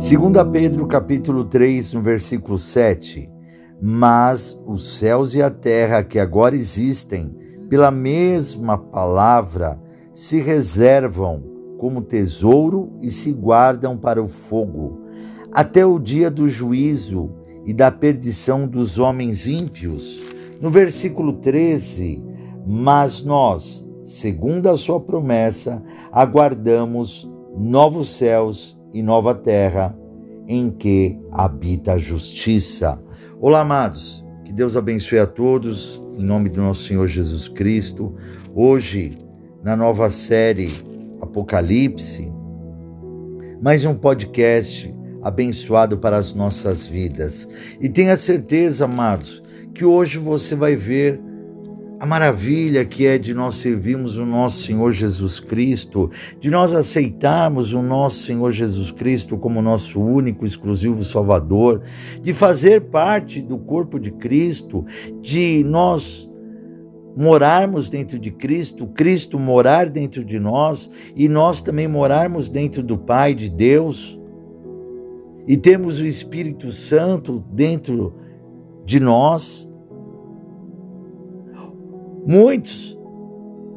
Segunda Pedro capítulo 3, no versículo 7. Mas os céus e a terra que agora existem, pela mesma palavra, se reservam como tesouro e se guardam para o fogo, até o dia do juízo e da perdição dos homens ímpios. No versículo 13, mas nós, segundo a sua promessa, aguardamos novos céus e nova terra em que habita a justiça. Olá, amados. Que Deus abençoe a todos em nome do nosso Senhor Jesus Cristo. Hoje, na nova série Apocalipse, mais um podcast abençoado para as nossas vidas. E tenha certeza, amados, que hoje você vai ver a maravilha que é de nós servirmos o nosso Senhor Jesus Cristo, de nós aceitarmos o nosso Senhor Jesus Cristo como nosso único, exclusivo Salvador, de fazer parte do corpo de Cristo, de nós morarmos dentro de Cristo, Cristo morar dentro de nós e nós também morarmos dentro do Pai de Deus. E temos o Espírito Santo dentro de nós Muitos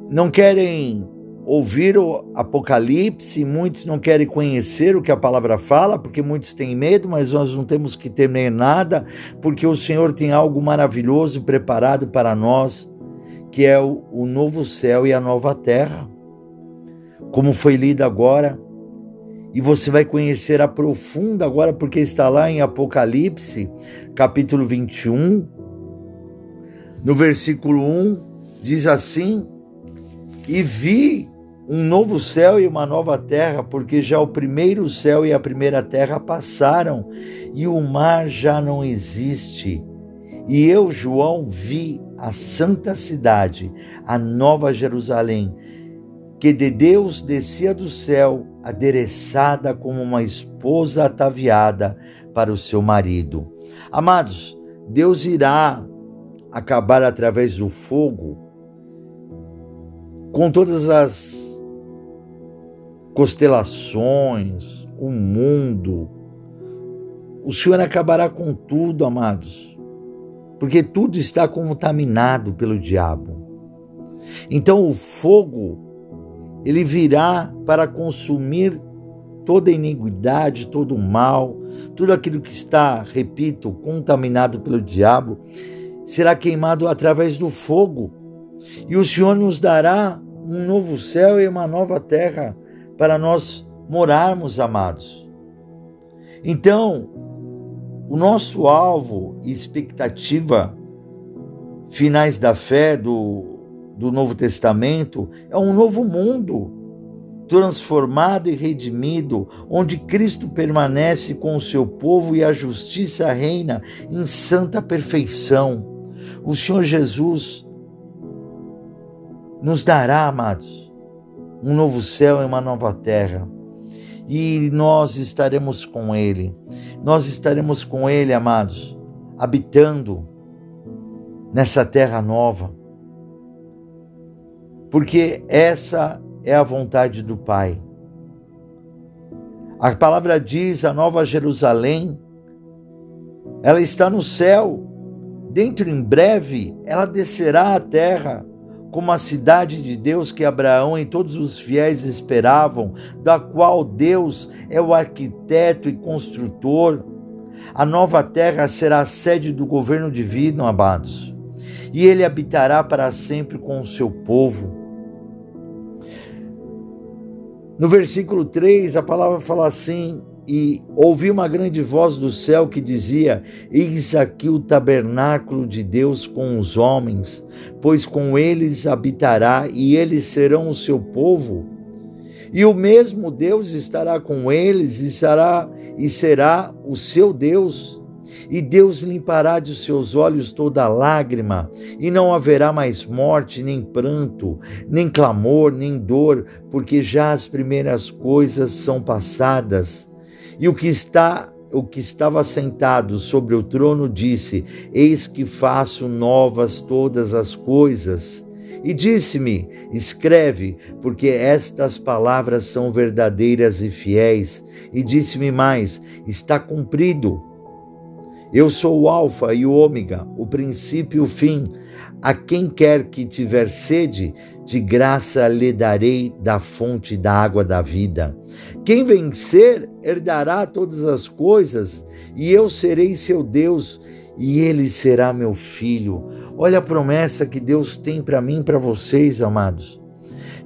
não querem ouvir o Apocalipse, muitos não querem conhecer o que a palavra fala, porque muitos têm medo, mas nós não temos que temer nada, porque o Senhor tem algo maravilhoso preparado para nós, que é o, o novo céu e a nova terra. Como foi lido agora, e você vai conhecer a profunda agora, porque está lá em Apocalipse, capítulo 21, no versículo 1 Diz assim: E vi um novo céu e uma nova terra, porque já o primeiro céu e a primeira terra passaram, e o mar já não existe. E eu, João, vi a santa cidade, a nova Jerusalém, que de Deus descia do céu, adereçada como uma esposa ataviada para o seu marido. Amados, Deus irá acabar através do fogo com todas as constelações, o mundo. O Senhor acabará com tudo, amados, porque tudo está contaminado pelo diabo. Então o fogo, ele virá para consumir toda iniquidade, todo o mal, tudo aquilo que está, repito, contaminado pelo diabo, será queimado através do fogo. E o Senhor nos dará um novo céu e uma nova terra para nós morarmos, amados. Então, o nosso alvo e expectativa finais da fé do, do Novo Testamento é um novo mundo transformado e redimido, onde Cristo permanece com o seu povo e a justiça reina em santa perfeição. O Senhor Jesus nos dará, amados, um novo céu e uma nova terra. E nós estaremos com Ele. Nós estaremos com Ele, amados, habitando nessa terra nova. Porque essa é a vontade do Pai. A palavra diz: a nova Jerusalém, ela está no céu. Dentro em breve, ela descerá à terra como a cidade de Deus que Abraão e todos os fiéis esperavam, da qual Deus é o arquiteto e construtor. A nova terra será a sede do governo divino, amados, e ele habitará para sempre com o seu povo. No versículo 3, a palavra fala assim: e ouvi uma grande voz do céu que dizia: Eis aqui o tabernáculo de Deus com os homens, pois com eles habitará e eles serão o seu povo. E o mesmo Deus estará com eles e será e será o seu Deus. E Deus limpará de seus olhos toda lágrima, e não haverá mais morte, nem pranto, nem clamor, nem dor, porque já as primeiras coisas são passadas. E o que está o que estava sentado sobre o trono disse: Eis que faço novas todas as coisas. E disse-me: Escreve, porque estas palavras são verdadeiras e fiéis. E disse-me mais: Está cumprido. Eu sou o Alfa e o Ômega, o princípio e o fim. A quem quer que tiver sede, de graça lhe darei da fonte da água da vida. Quem vencer herdará todas as coisas, e eu serei seu Deus, e ele será meu filho. Olha a promessa que Deus tem para mim e para vocês, amados.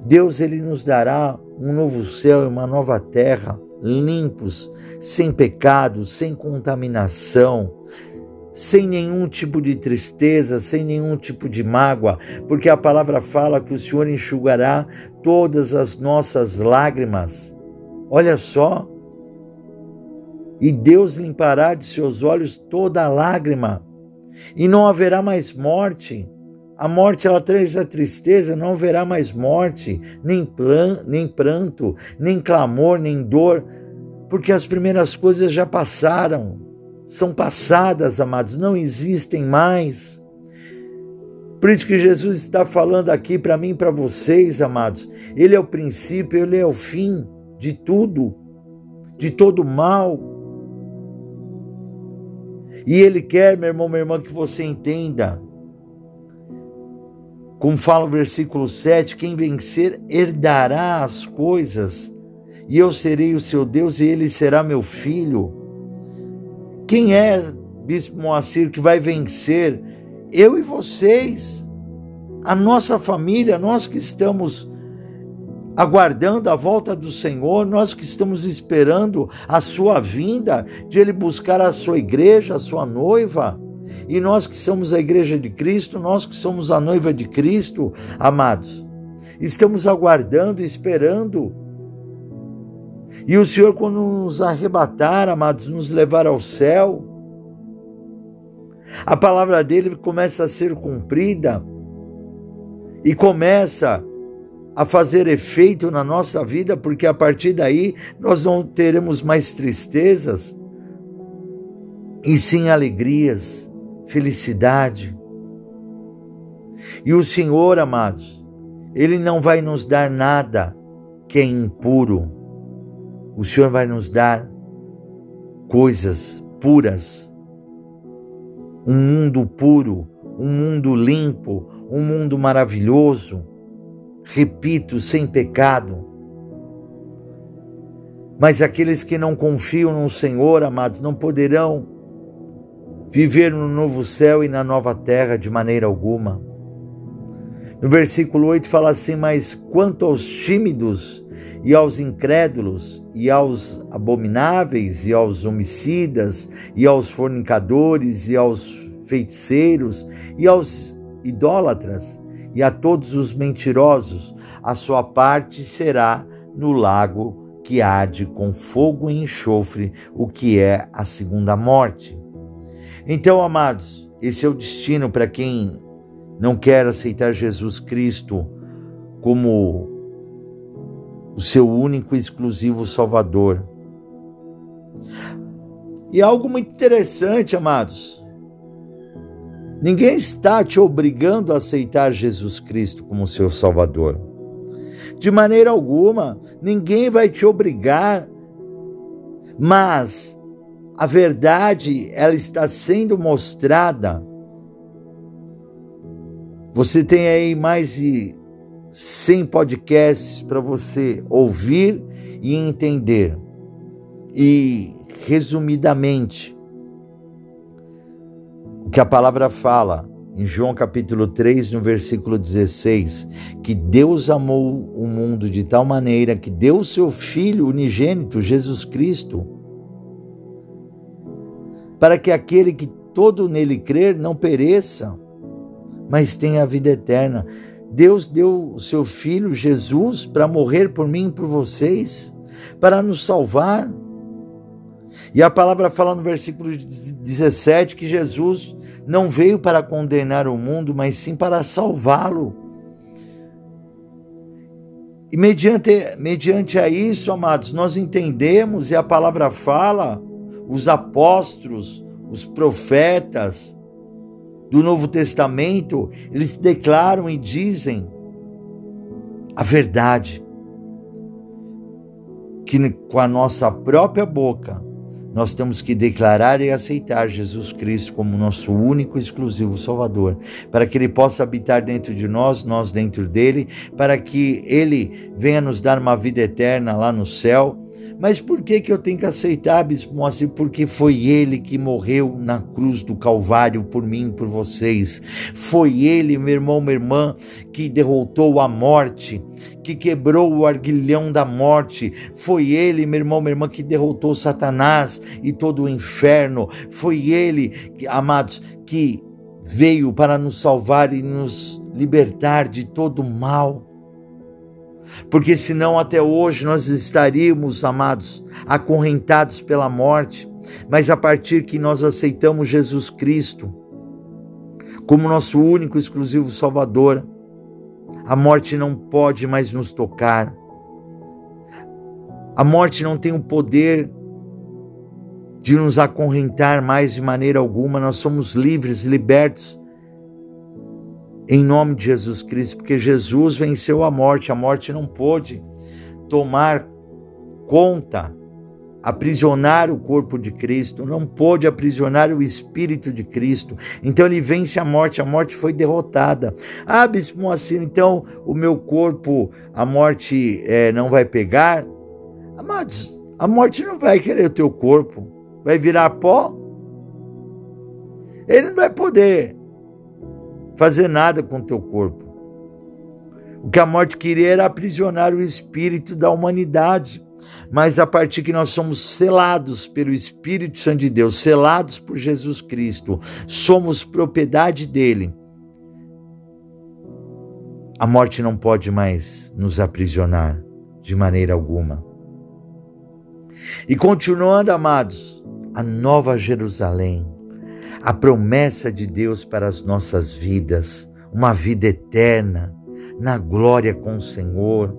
Deus ele nos dará um novo céu e uma nova terra, limpos, sem pecado, sem contaminação, sem nenhum tipo de tristeza, sem nenhum tipo de mágoa, porque a palavra fala que o Senhor enxugará todas as nossas lágrimas. Olha só. E Deus limpará de seus olhos toda lágrima, e não haverá mais morte. A morte ela traz a tristeza, não haverá mais morte, nem, plan, nem pranto, nem clamor, nem dor, porque as primeiras coisas já passaram são passadas, amados, não existem mais. Por isso que Jesus está falando aqui para mim e para vocês, amados. Ele é o princípio, ele é o fim de tudo, de todo mal. E ele quer, meu irmão, minha irmã, que você entenda. Como fala o versículo 7, quem vencer herdará as coisas, e eu serei o seu Deus e ele será meu filho. Quem é, Bispo Moacir, que vai vencer? Eu e vocês, a nossa família, nós que estamos aguardando a volta do Senhor, nós que estamos esperando a sua vinda, de Ele buscar a sua igreja, a sua noiva. E nós que somos a igreja de Cristo, nós que somos a noiva de Cristo, amados, estamos aguardando, esperando e o Senhor, quando nos arrebatar, amados, nos levar ao céu, a palavra dele começa a ser cumprida e começa a fazer efeito na nossa vida, porque a partir daí nós não teremos mais tristezas, e sim alegrias, felicidade. E o Senhor, amados, Ele não vai nos dar nada que é impuro o Senhor vai nos dar coisas puras, um mundo puro, um mundo limpo, um mundo maravilhoso, repito, sem pecado. Mas aqueles que não confiam no Senhor, amados, não poderão viver no novo céu e na nova terra de maneira alguma. No versículo 8 fala assim: Mas quanto aos tímidos e aos incrédulos, e aos abomináveis, e aos homicidas, e aos fornicadores, e aos feiticeiros, e aos idólatras, e a todos os mentirosos, a sua parte será no lago que arde com fogo e enxofre, o que é a segunda morte. Então, amados, esse é o destino para quem não quer aceitar Jesus Cristo como o seu único e exclusivo Salvador. E algo muito interessante, amados. Ninguém está te obrigando a aceitar Jesus Cristo como seu Salvador. De maneira alguma, ninguém vai te obrigar, mas a verdade ela está sendo mostrada. Você tem aí mais de 100 podcasts para você ouvir e entender. E, resumidamente, o que a palavra fala em João capítulo 3, no versículo 16, que Deus amou o mundo de tal maneira que deu seu Filho unigênito, Jesus Cristo, para que aquele que todo nele crer não pereça, mas tenha a vida eterna. Deus deu o seu filho Jesus para morrer por mim e por vocês, para nos salvar. E a palavra fala no versículo 17 que Jesus não veio para condenar o mundo, mas sim para salvá-lo. E mediante, mediante a isso, amados, nós entendemos, e a palavra fala, os apóstolos, os profetas, do Novo Testamento, eles declaram e dizem a verdade. Que com a nossa própria boca nós temos que declarar e aceitar Jesus Cristo como nosso único e exclusivo Salvador, para que Ele possa habitar dentro de nós, nós dentro dele, para que Ele venha nos dar uma vida eterna lá no céu mas por que, que eu tenho que aceitar, Bispo Moacir? Porque foi ele que morreu na cruz do Calvário por mim, por vocês. Foi ele, meu irmão, minha irmã, que derrotou a morte, que quebrou o arguilhão da morte. Foi ele, meu irmão, minha irmã, que derrotou Satanás e todo o inferno. Foi ele, amados, que veio para nos salvar e nos libertar de todo mal porque senão até hoje nós estaríamos, amados, acorrentados pela morte, mas a partir que nós aceitamos Jesus Cristo como nosso único e exclusivo Salvador, a morte não pode mais nos tocar. A morte não tem o poder de nos acorrentar mais de maneira alguma, nós somos livres, libertos em nome de Jesus Cristo, porque Jesus venceu a morte, a morte não pôde tomar conta, aprisionar o corpo de Cristo, não pôde aprisionar o espírito de Cristo. Então ele vence a morte, a morte foi derrotada. Ah, Bispo Moacir, então o meu corpo, a morte é, não vai pegar? Amados, a morte não vai querer o teu corpo, vai virar pó. Ele não vai poder fazer nada com teu corpo. O que a morte queria era aprisionar o espírito da humanidade. Mas a partir que nós somos selados pelo Espírito Santo de Deus, selados por Jesus Cristo, somos propriedade dele. A morte não pode mais nos aprisionar de maneira alguma. E continuando, amados, a nova Jerusalém a promessa de Deus para as nossas vidas, uma vida eterna, na glória com o Senhor.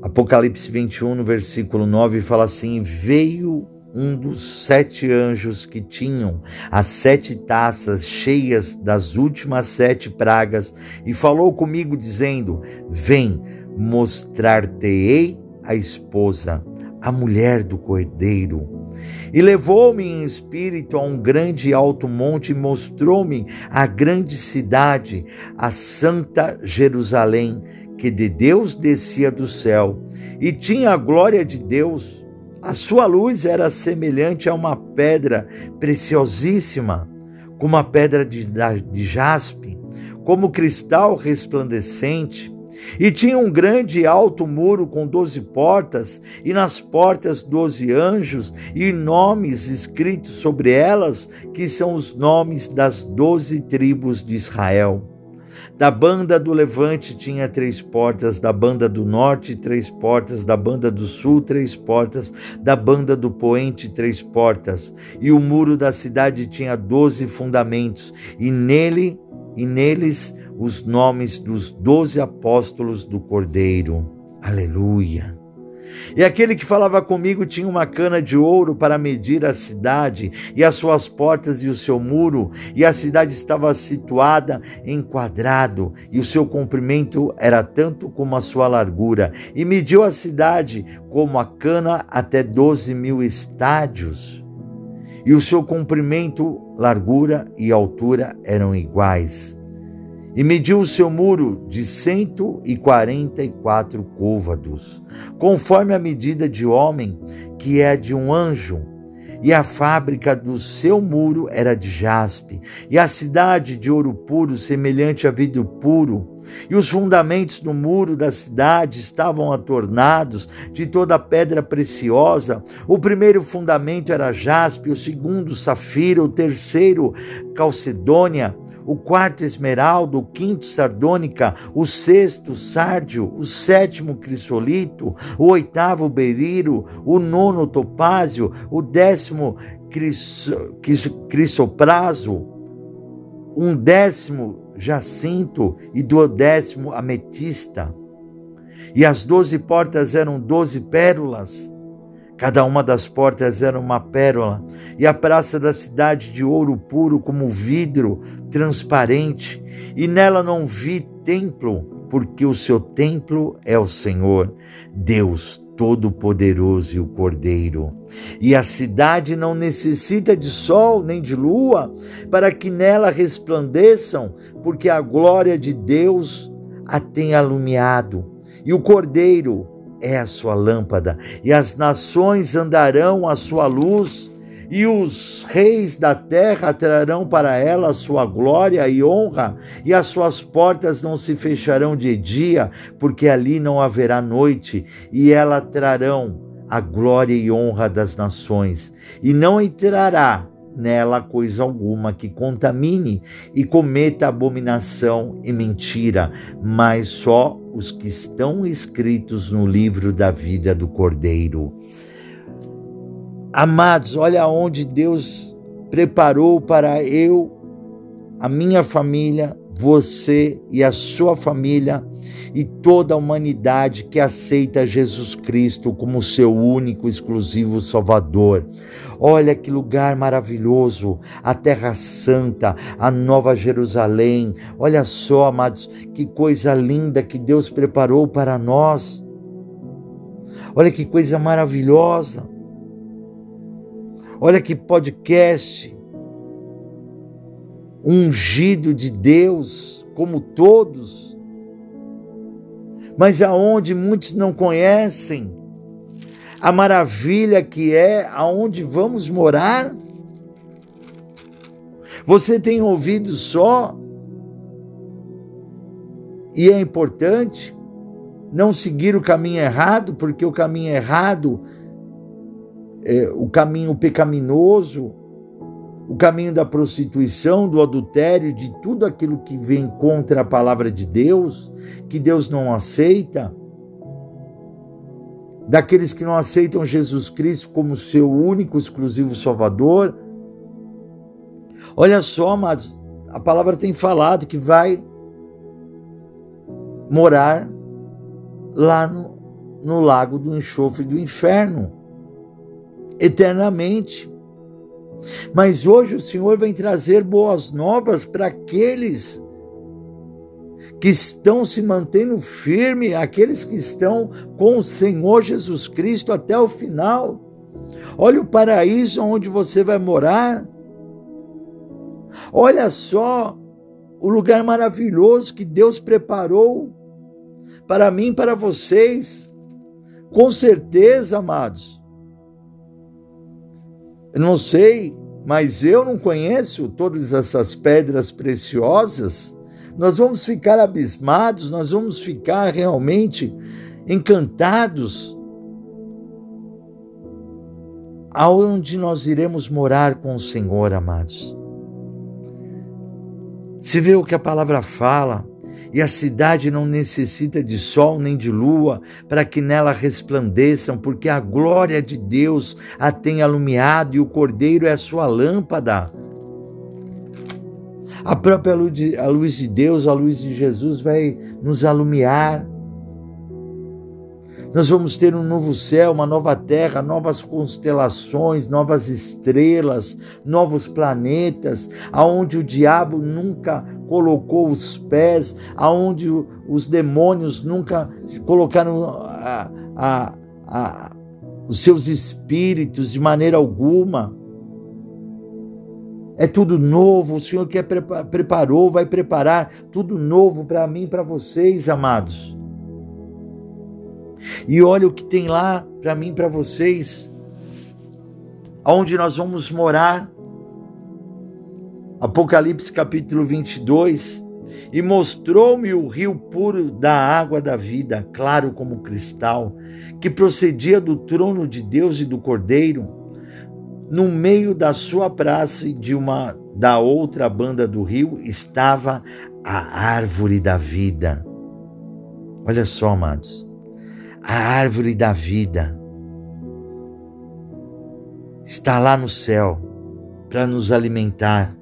Apocalipse 21, no versículo 9, fala assim: Veio um dos sete anjos que tinham as sete taças cheias das últimas sete pragas e falou comigo, dizendo: Vem, mostrar-te-ei a esposa, a mulher do cordeiro. E levou-me em espírito a um grande e alto monte e mostrou-me a grande cidade, a santa Jerusalém, que de Deus descia do céu, e tinha a glória de Deus. A sua luz era semelhante a uma pedra preciosíssima, como a pedra de, de jaspe, como cristal resplandecente e tinha um grande alto muro com doze portas, e nas portas doze anjos, e nomes escritos sobre elas, que são os nomes das doze tribos de Israel. Da banda do levante tinha três portas, da banda do norte, três portas, da banda do sul, três portas, da banda do poente, três portas. E o muro da cidade tinha doze fundamentos, e nele e neles os nomes dos doze apóstolos do Cordeiro. Aleluia. E aquele que falava comigo tinha uma cana de ouro para medir a cidade, e as suas portas e o seu muro, e a cidade estava situada em quadrado, e o seu comprimento era tanto como a sua largura, e mediu a cidade como a cana até doze mil estádios, e o seu comprimento, largura e altura eram iguais e mediu o seu muro de cento e quarenta e quatro côvados, conforme a medida de homem, que é de um anjo. E a fábrica do seu muro era de jaspe, e a cidade de ouro puro, semelhante a vidro puro. E os fundamentos do muro da cidade estavam atornados de toda pedra preciosa. O primeiro fundamento era jaspe, o segundo safira, o terceiro calcedônia, o quarto esmeralda, o quinto sardônica, o sexto sárdio, o sétimo crisolito, o oitavo beriro, o nono topázio, o décimo crisopraso, um décimo jacinto e duodécimo ametista. E as doze portas eram doze pérolas Cada uma das portas era uma pérola, e a praça da cidade de ouro puro como vidro transparente, e nela não vi templo, porque o seu templo é o Senhor, Deus Todo-Poderoso e o Cordeiro. E a cidade não necessita de sol nem de lua para que nela resplandeçam, porque a glória de Deus a tem alumiado, e o Cordeiro é a sua lâmpada, e as nações andarão à sua luz, e os reis da terra trarão para ela a sua glória e honra, e as suas portas não se fecharão de dia, porque ali não haverá noite, e ela trarão a glória e honra das nações, e não entrará nela coisa alguma que contamine e cometa abominação e mentira, mas só os que estão escritos no livro da vida do Cordeiro. Amados, olha onde Deus preparou para eu, a minha família, você e a sua família e toda a humanidade que aceita Jesus Cristo como seu único exclusivo Salvador. Olha que lugar maravilhoso, a Terra Santa, a Nova Jerusalém. Olha só, amados, que coisa linda que Deus preparou para nós. Olha que coisa maravilhosa. Olha que podcast ungido de Deus, como todos, mas aonde muitos não conhecem a maravilha que é aonde vamos morar. Você tem ouvido só, e é importante não seguir o caminho errado, porque o caminho errado, é, o caminho pecaminoso, o caminho da prostituição, do adultério, de tudo aquilo que vem contra a palavra de Deus, que Deus não aceita, daqueles que não aceitam Jesus Cristo como seu único, exclusivo Salvador. Olha só, amados, a palavra tem falado que vai morar lá no, no lago do enxofre do inferno, eternamente. Mas hoje o Senhor vem trazer boas novas para aqueles que estão se mantendo firme, aqueles que estão com o Senhor Jesus Cristo até o final. Olha o paraíso onde você vai morar. Olha só o lugar maravilhoso que Deus preparou para mim para vocês. Com certeza, amados, eu não sei, mas eu não conheço todas essas pedras preciosas. Nós vamos ficar abismados, nós vamos ficar realmente encantados. Aonde nós iremos morar com o Senhor, amados? Se vê o que a palavra fala, e a cidade não necessita de sol nem de lua para que nela resplandeçam, porque a glória de Deus a tem alumiado e o cordeiro é a sua lâmpada. A própria luz de, a luz de Deus, a luz de Jesus vai nos alumiar nós vamos ter um novo céu, uma nova terra, novas constelações, novas estrelas, novos planetas, aonde o diabo nunca colocou os pés, aonde os demônios nunca colocaram a, a, a, os seus espíritos de maneira alguma. É tudo novo, o Senhor que preparou, vai preparar tudo novo para mim e para vocês, amados. E olha o que tem lá para mim, para vocês, aonde nós vamos morar. Apocalipse capítulo 22. E mostrou-me o rio puro da água da vida, claro como cristal, que procedia do trono de Deus e do Cordeiro. No meio da sua praça e de uma da outra banda do rio estava a árvore da vida. Olha só, amados a árvore da vida está lá no céu para nos alimentar.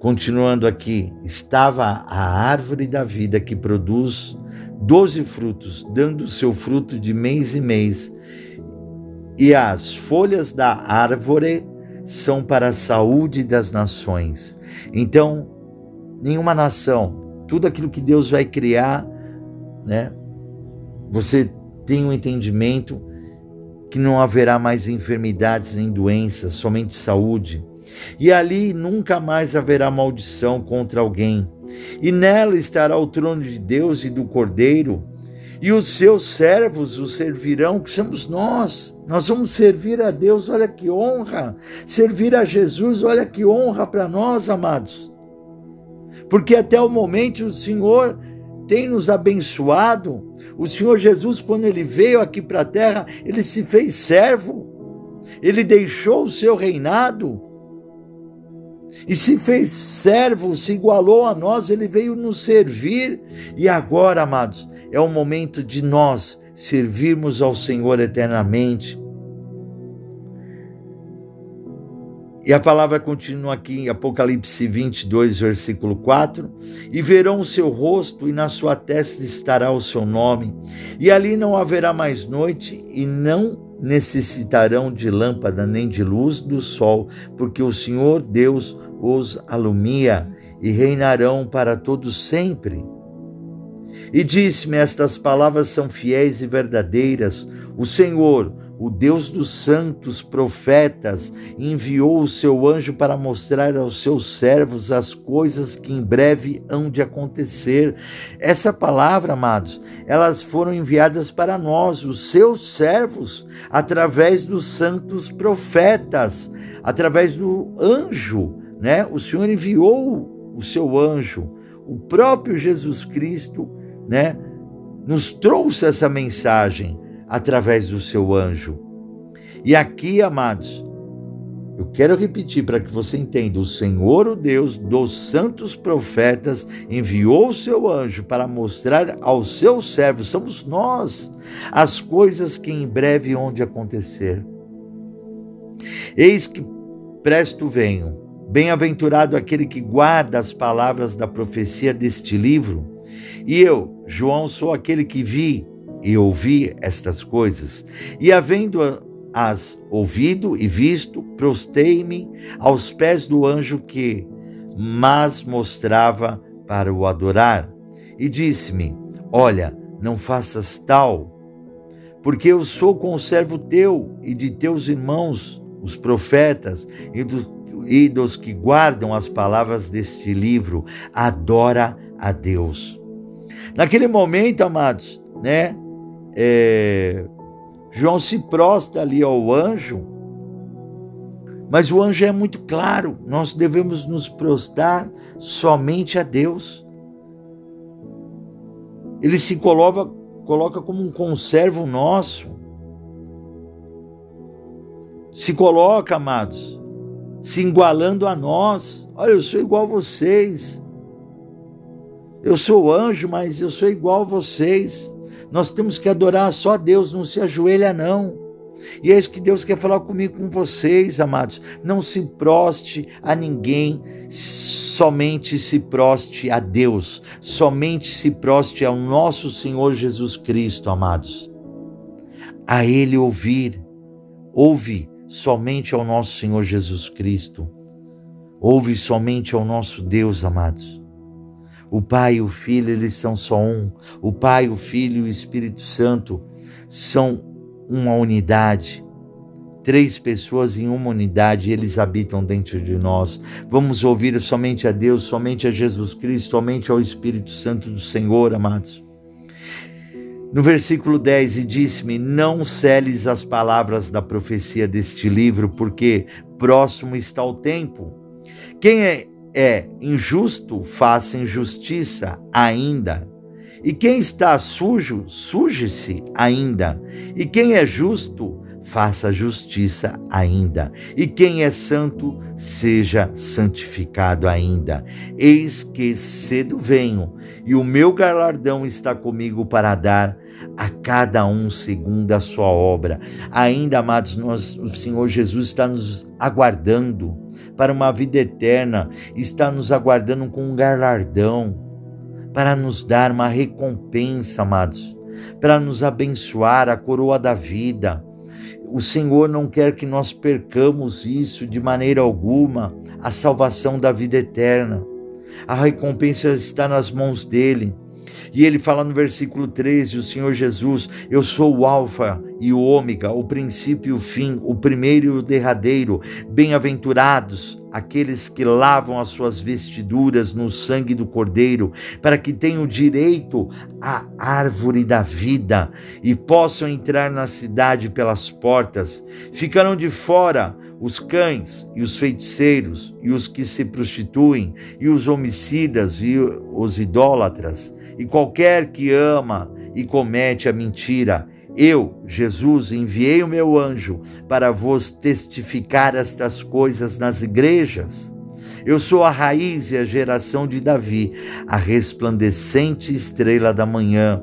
Continuando aqui, estava a árvore da vida que produz doze frutos, dando seu fruto de mês em mês, e as folhas da árvore são para a saúde das nações. Então, nenhuma nação, tudo aquilo que Deus vai criar, né? Você tem um entendimento que não haverá mais enfermidades nem doenças, somente saúde. E ali nunca mais haverá maldição contra alguém. E nela estará o trono de Deus e do Cordeiro, e os seus servos o servirão, que somos nós. Nós vamos servir a Deus, olha que honra. Servir a Jesus, olha que honra para nós, amados. Porque até o momento o Senhor tem nos abençoado. O Senhor Jesus, quando ele veio aqui para a terra, ele se fez servo. Ele deixou o seu reinado e se fez servo, se igualou a nós, ele veio nos servir. E agora, amados, é o momento de nós servirmos ao Senhor eternamente. E a palavra continua aqui em Apocalipse 22, versículo 4: E verão o seu rosto, e na sua testa estará o seu nome, e ali não haverá mais noite, e não necessitarão de lâmpada nem de luz do sol, porque o Senhor Deus os alumia e reinarão para todos sempre. E disse-me: Estas palavras são fiéis e verdadeiras. O Senhor, o Deus dos santos profetas, enviou o seu anjo para mostrar aos seus servos as coisas que em breve hão de acontecer. Essa palavra, amados, elas foram enviadas para nós, os seus servos, através dos santos profetas, através do anjo, né? O Senhor enviou o seu anjo, o próprio Jesus Cristo né, nos trouxe essa mensagem através do seu anjo. E aqui, amados, eu quero repetir para que você entenda: o Senhor, o Deus dos santos profetas, enviou o seu anjo para mostrar aos seus servos, somos nós, as coisas que em breve hão de acontecer. Eis que presto venho. Bem-aventurado aquele que guarda as palavras da profecia deste livro e eu, João, sou aquele que vi e ouvi estas coisas, e havendo-as ouvido e visto, prostei-me aos pés do anjo que mas mostrava para o adorar, e disse-me: Olha, não faças tal, porque eu sou conservo teu e de teus irmãos, os profetas, e, do, e dos que guardam as palavras deste livro, adora a Deus. Naquele momento, amados, né? É, João se prostra ali ao anjo, mas o anjo é muito claro: nós devemos nos prostrar somente a Deus. Ele se coloca, coloca como um conservo nosso. Se coloca, amados, se igualando a nós. Olha, eu sou igual a vocês. Eu sou anjo, mas eu sou igual a vocês. Nós temos que adorar só a Deus, não se ajoelha, não. E é isso que Deus quer falar comigo, com vocês, amados. Não se proste a ninguém, somente se proste a Deus. Somente se proste ao nosso Senhor Jesus Cristo, amados. A Ele ouvir. Ouve somente ao nosso Senhor Jesus Cristo. Ouve somente ao nosso Deus, amados. O Pai e o Filho, eles são só um. O Pai, o Filho e o Espírito Santo são uma unidade. Três pessoas em uma unidade, eles habitam dentro de nós. Vamos ouvir somente a Deus, somente a Jesus Cristo, somente ao Espírito Santo do Senhor, amados. No versículo 10, e disse-me: Não celes as palavras da profecia deste livro, porque próximo está o tempo. Quem é é injusto, faça injustiça ainda. E quem está sujo, suje-se ainda. E quem é justo, faça justiça ainda. E quem é santo, seja santificado ainda. Eis que cedo venho, e o meu galardão está comigo para dar a cada um segundo a sua obra. Ainda, amados, nós, o Senhor Jesus está nos aguardando para uma vida eterna, está nos aguardando com um galardão, para nos dar uma recompensa, amados, para nos abençoar a coroa da vida. O Senhor não quer que nós percamos isso de maneira alguma, a salvação da vida eterna. A recompensa está nas mãos dele. E ele fala no versículo 13: O Senhor Jesus, eu sou o Alfa e o Ômega, o princípio e o fim, o primeiro e o derradeiro. Bem-aventurados aqueles que lavam as suas vestiduras no sangue do Cordeiro, para que tenham direito à árvore da vida e possam entrar na cidade pelas portas. Ficarão de fora os cães e os feiticeiros e os que se prostituem e os homicidas e os idólatras e qualquer que ama e comete a mentira. Eu, Jesus, enviei o meu anjo para vos testificar estas coisas nas igrejas. Eu sou a raiz e a geração de Davi, a resplandecente estrela da manhã.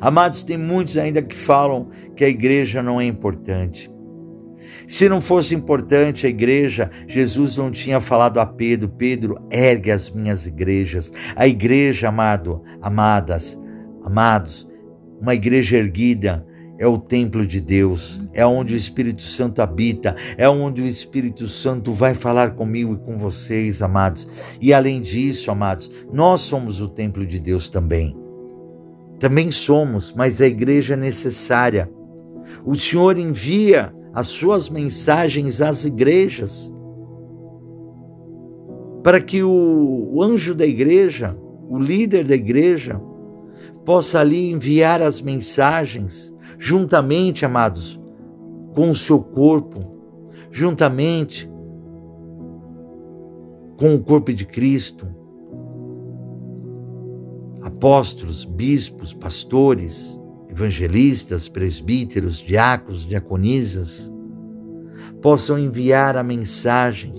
Amados, tem muitos ainda que falam que a igreja não é importante. Se não fosse importante a igreja, Jesus não tinha falado a Pedro: Pedro, ergue as minhas igrejas. A igreja, amado, amadas, amados, uma igreja erguida é o templo de Deus, é onde o Espírito Santo habita, é onde o Espírito Santo vai falar comigo e com vocês, amados. E além disso, amados, nós somos o templo de Deus também. Também somos, mas a igreja é necessária. O Senhor envia as suas mensagens às igrejas, para que o, o anjo da igreja, o líder da igreja, possa ali enviar as mensagens, juntamente, amados, com o seu corpo, juntamente com o corpo de Cristo, apóstolos, bispos, pastores, evangelistas, presbíteros, diáconos, diaconisas, possam enviar a mensagem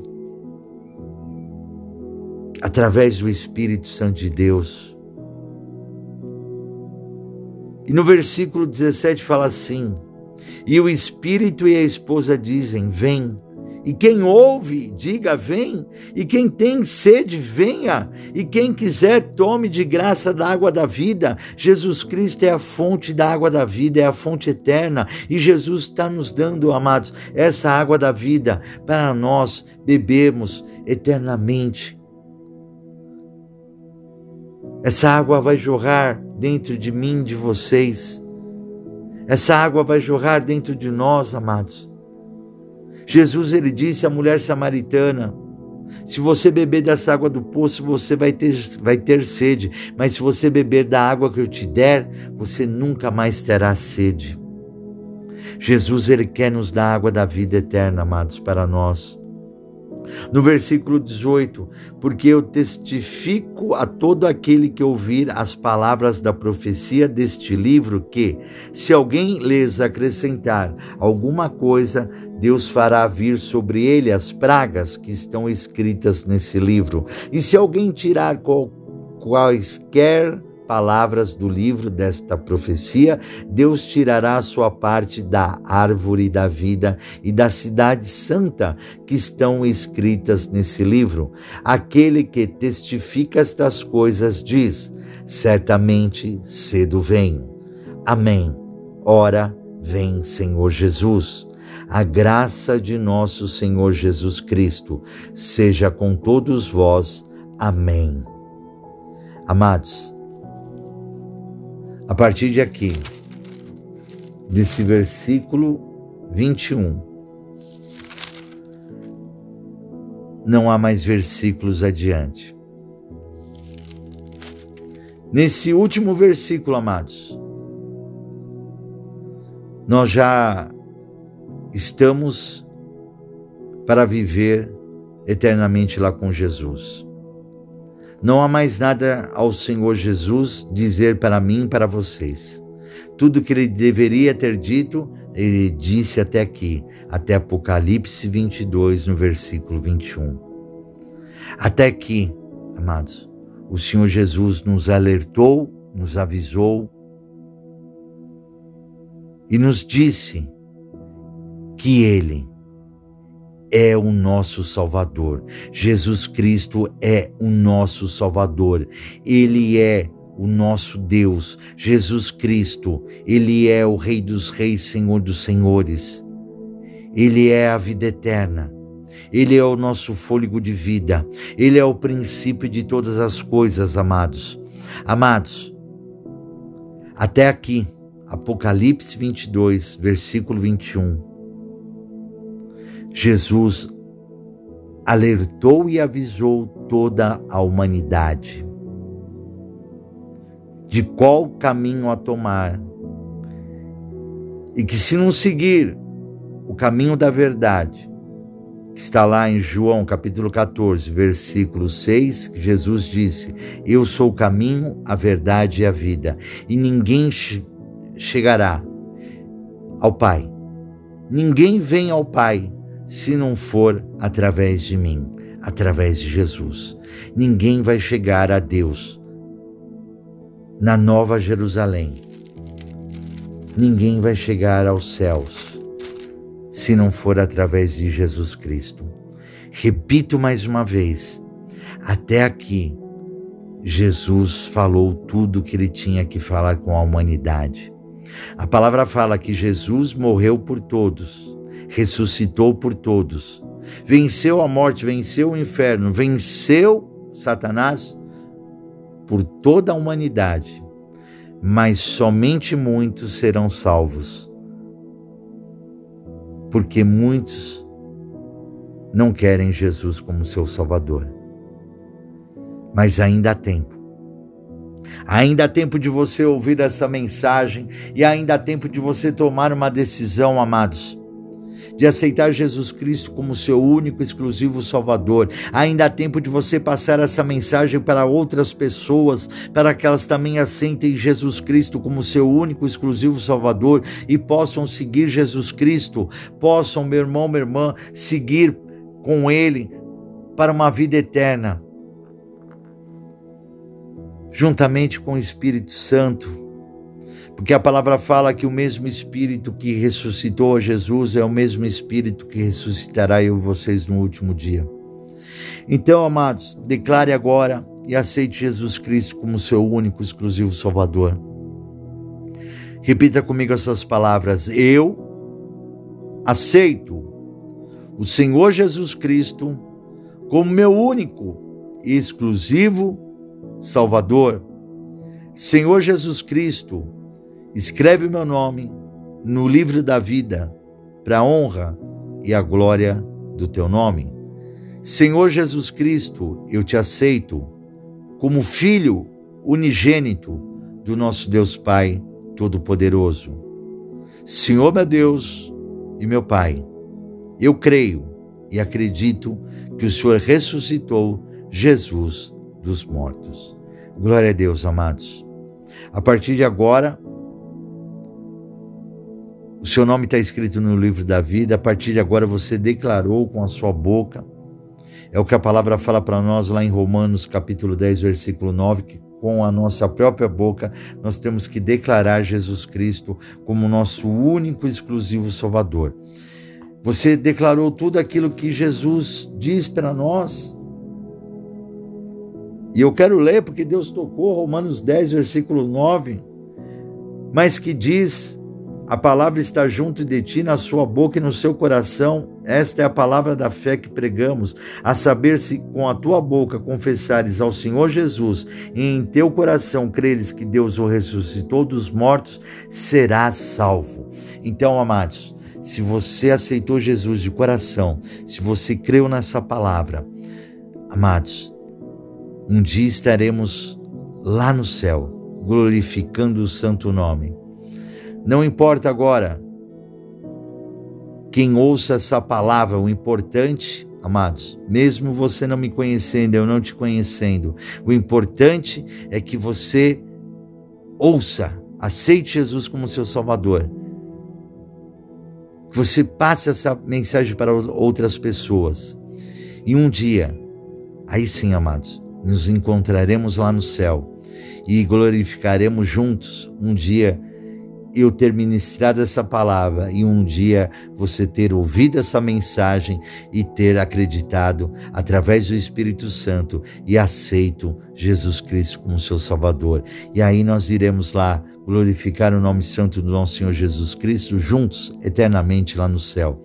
através do Espírito Santo de Deus. E no versículo 17 fala assim: E o Espírito e a esposa dizem: Vem. E quem ouve, diga vem, e quem tem sede, venha, e quem quiser, tome de graça da água da vida. Jesus Cristo é a fonte da água da vida, é a fonte eterna, e Jesus está nos dando, amados, essa água da vida para nós bebermos eternamente. Essa água vai jorrar dentro de mim, de vocês. Essa água vai jorrar dentro de nós, amados. Jesus ele disse à mulher samaritana: se você beber dessa água do poço, você vai ter, vai ter sede, mas se você beber da água que eu te der, você nunca mais terá sede. Jesus ele quer nos dar água da vida eterna, amados, para nós. No versículo 18, porque eu testifico a todo aquele que ouvir as palavras da profecia deste livro que, se alguém lhes acrescentar alguma coisa, Deus fará vir sobre ele as pragas que estão escritas nesse livro. E se alguém tirar qual, quaisquer palavras do livro desta profecia, Deus tirará a sua parte da árvore da vida e da cidade santa que estão escritas nesse livro. Aquele que testifica estas coisas diz: certamente cedo vem. Amém. Ora, vem, Senhor Jesus. A graça de nosso Senhor Jesus Cristo seja com todos vós. Amém. Amados, a partir de aqui, desse versículo 21, não há mais versículos adiante. Nesse último versículo, amados, nós já estamos para viver eternamente lá com Jesus. Não há mais nada ao Senhor Jesus dizer para mim e para vocês. Tudo que ele deveria ter dito, ele disse até aqui, até Apocalipse 22, no versículo 21. Até aqui, amados, o Senhor Jesus nos alertou, nos avisou e nos disse que ele é o nosso Salvador. Jesus Cristo é o nosso Salvador. Ele é o nosso Deus, Jesus Cristo. Ele é o Rei dos Reis, Senhor dos Senhores. Ele é a vida eterna. Ele é o nosso fôlego de vida. Ele é o princípio de todas as coisas, amados. Amados, até aqui, Apocalipse 22, versículo 21. Jesus alertou e avisou toda a humanidade de qual caminho a tomar. E que se não seguir o caminho da verdade, que está lá em João capítulo 14, versículo 6, que Jesus disse: Eu sou o caminho, a verdade e a vida, e ninguém chegará ao Pai. Ninguém vem ao Pai se não for através de mim, através de Jesus. Ninguém vai chegar a Deus na Nova Jerusalém. Ninguém vai chegar aos céus se não for através de Jesus Cristo. Repito mais uma vez: até aqui, Jesus falou tudo o que ele tinha que falar com a humanidade. A palavra fala que Jesus morreu por todos, ressuscitou por todos, venceu a morte, venceu o inferno, venceu Satanás por toda a humanidade, mas somente muitos serão salvos. Porque muitos não querem Jesus como seu Salvador. Mas ainda há tempo. Ainda há tempo de você ouvir essa mensagem e ainda há tempo de você tomar uma decisão, amados de aceitar Jesus Cristo como seu único exclusivo Salvador. Ainda há tempo de você passar essa mensagem para outras pessoas, para que elas também aceitem Jesus Cristo como seu único exclusivo Salvador e possam seguir Jesus Cristo, possam, meu irmão, minha irmã, seguir com Ele para uma vida eterna. Juntamente com o Espírito Santo, porque a palavra fala que o mesmo Espírito que ressuscitou Jesus é o mesmo Espírito que ressuscitará eu e vocês no último dia. Então, amados, declare agora e aceite Jesus Cristo como seu único, exclusivo Salvador. Repita comigo essas palavras: Eu aceito o Senhor Jesus Cristo como meu único e exclusivo Salvador. Senhor Jesus Cristo, Escreve o meu nome no livro da vida, para a honra e a glória do teu nome. Senhor Jesus Cristo, eu te aceito como filho unigênito do nosso Deus Pai Todo-Poderoso. Senhor meu Deus e meu Pai, eu creio e acredito que o Senhor ressuscitou Jesus dos mortos. Glória a Deus, amados. A partir de agora, o seu nome está escrito no livro da vida. A partir de agora você declarou com a sua boca. É o que a palavra fala para nós lá em Romanos, capítulo 10, versículo 9, que com a nossa própria boca nós temos que declarar Jesus Cristo como nosso único e exclusivo Salvador. Você declarou tudo aquilo que Jesus diz para nós. E eu quero ler porque Deus tocou Romanos 10, versículo 9, mas que diz a palavra está junto de ti, na sua boca e no seu coração. Esta é a palavra da fé que pregamos, a saber se com a tua boca confessares ao Senhor Jesus e em teu coração creres que Deus o ressuscitou dos mortos, serás salvo. Então, amados, se você aceitou Jesus de coração, se você creu nessa palavra, amados, um dia estaremos lá no céu, glorificando o santo nome. Não importa agora quem ouça essa palavra, o importante, amados, mesmo você não me conhecendo, eu não te conhecendo, o importante é que você ouça, aceite Jesus como seu Salvador. Que você passe essa mensagem para outras pessoas. E um dia, aí sim, amados, nos encontraremos lá no céu e glorificaremos juntos um dia eu ter ministrado essa palavra e um dia você ter ouvido essa mensagem e ter acreditado através do Espírito Santo e aceito Jesus Cristo como seu Salvador. E aí nós iremos lá glorificar o nome santo do nosso Senhor Jesus Cristo juntos, eternamente lá no céu.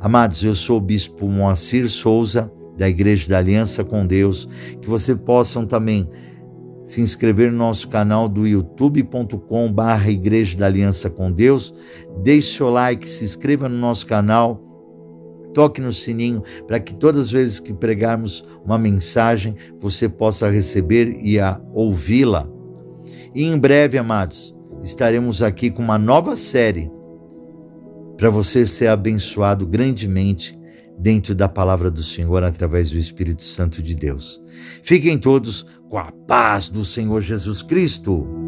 Amados, eu sou o bispo Moacir Souza, da Igreja da Aliança com Deus, que você possam também se inscrever no nosso canal do youtube.com barra Igreja da Aliança com Deus, deixe seu like, se inscreva no nosso canal, toque no sininho para que todas as vezes que pregarmos uma mensagem você possa receber e a ouvi-la. E em breve, amados, estaremos aqui com uma nova série para você ser abençoado grandemente dentro da palavra do Senhor através do Espírito Santo de Deus. Fiquem todos com a paz do Senhor Jesus Cristo.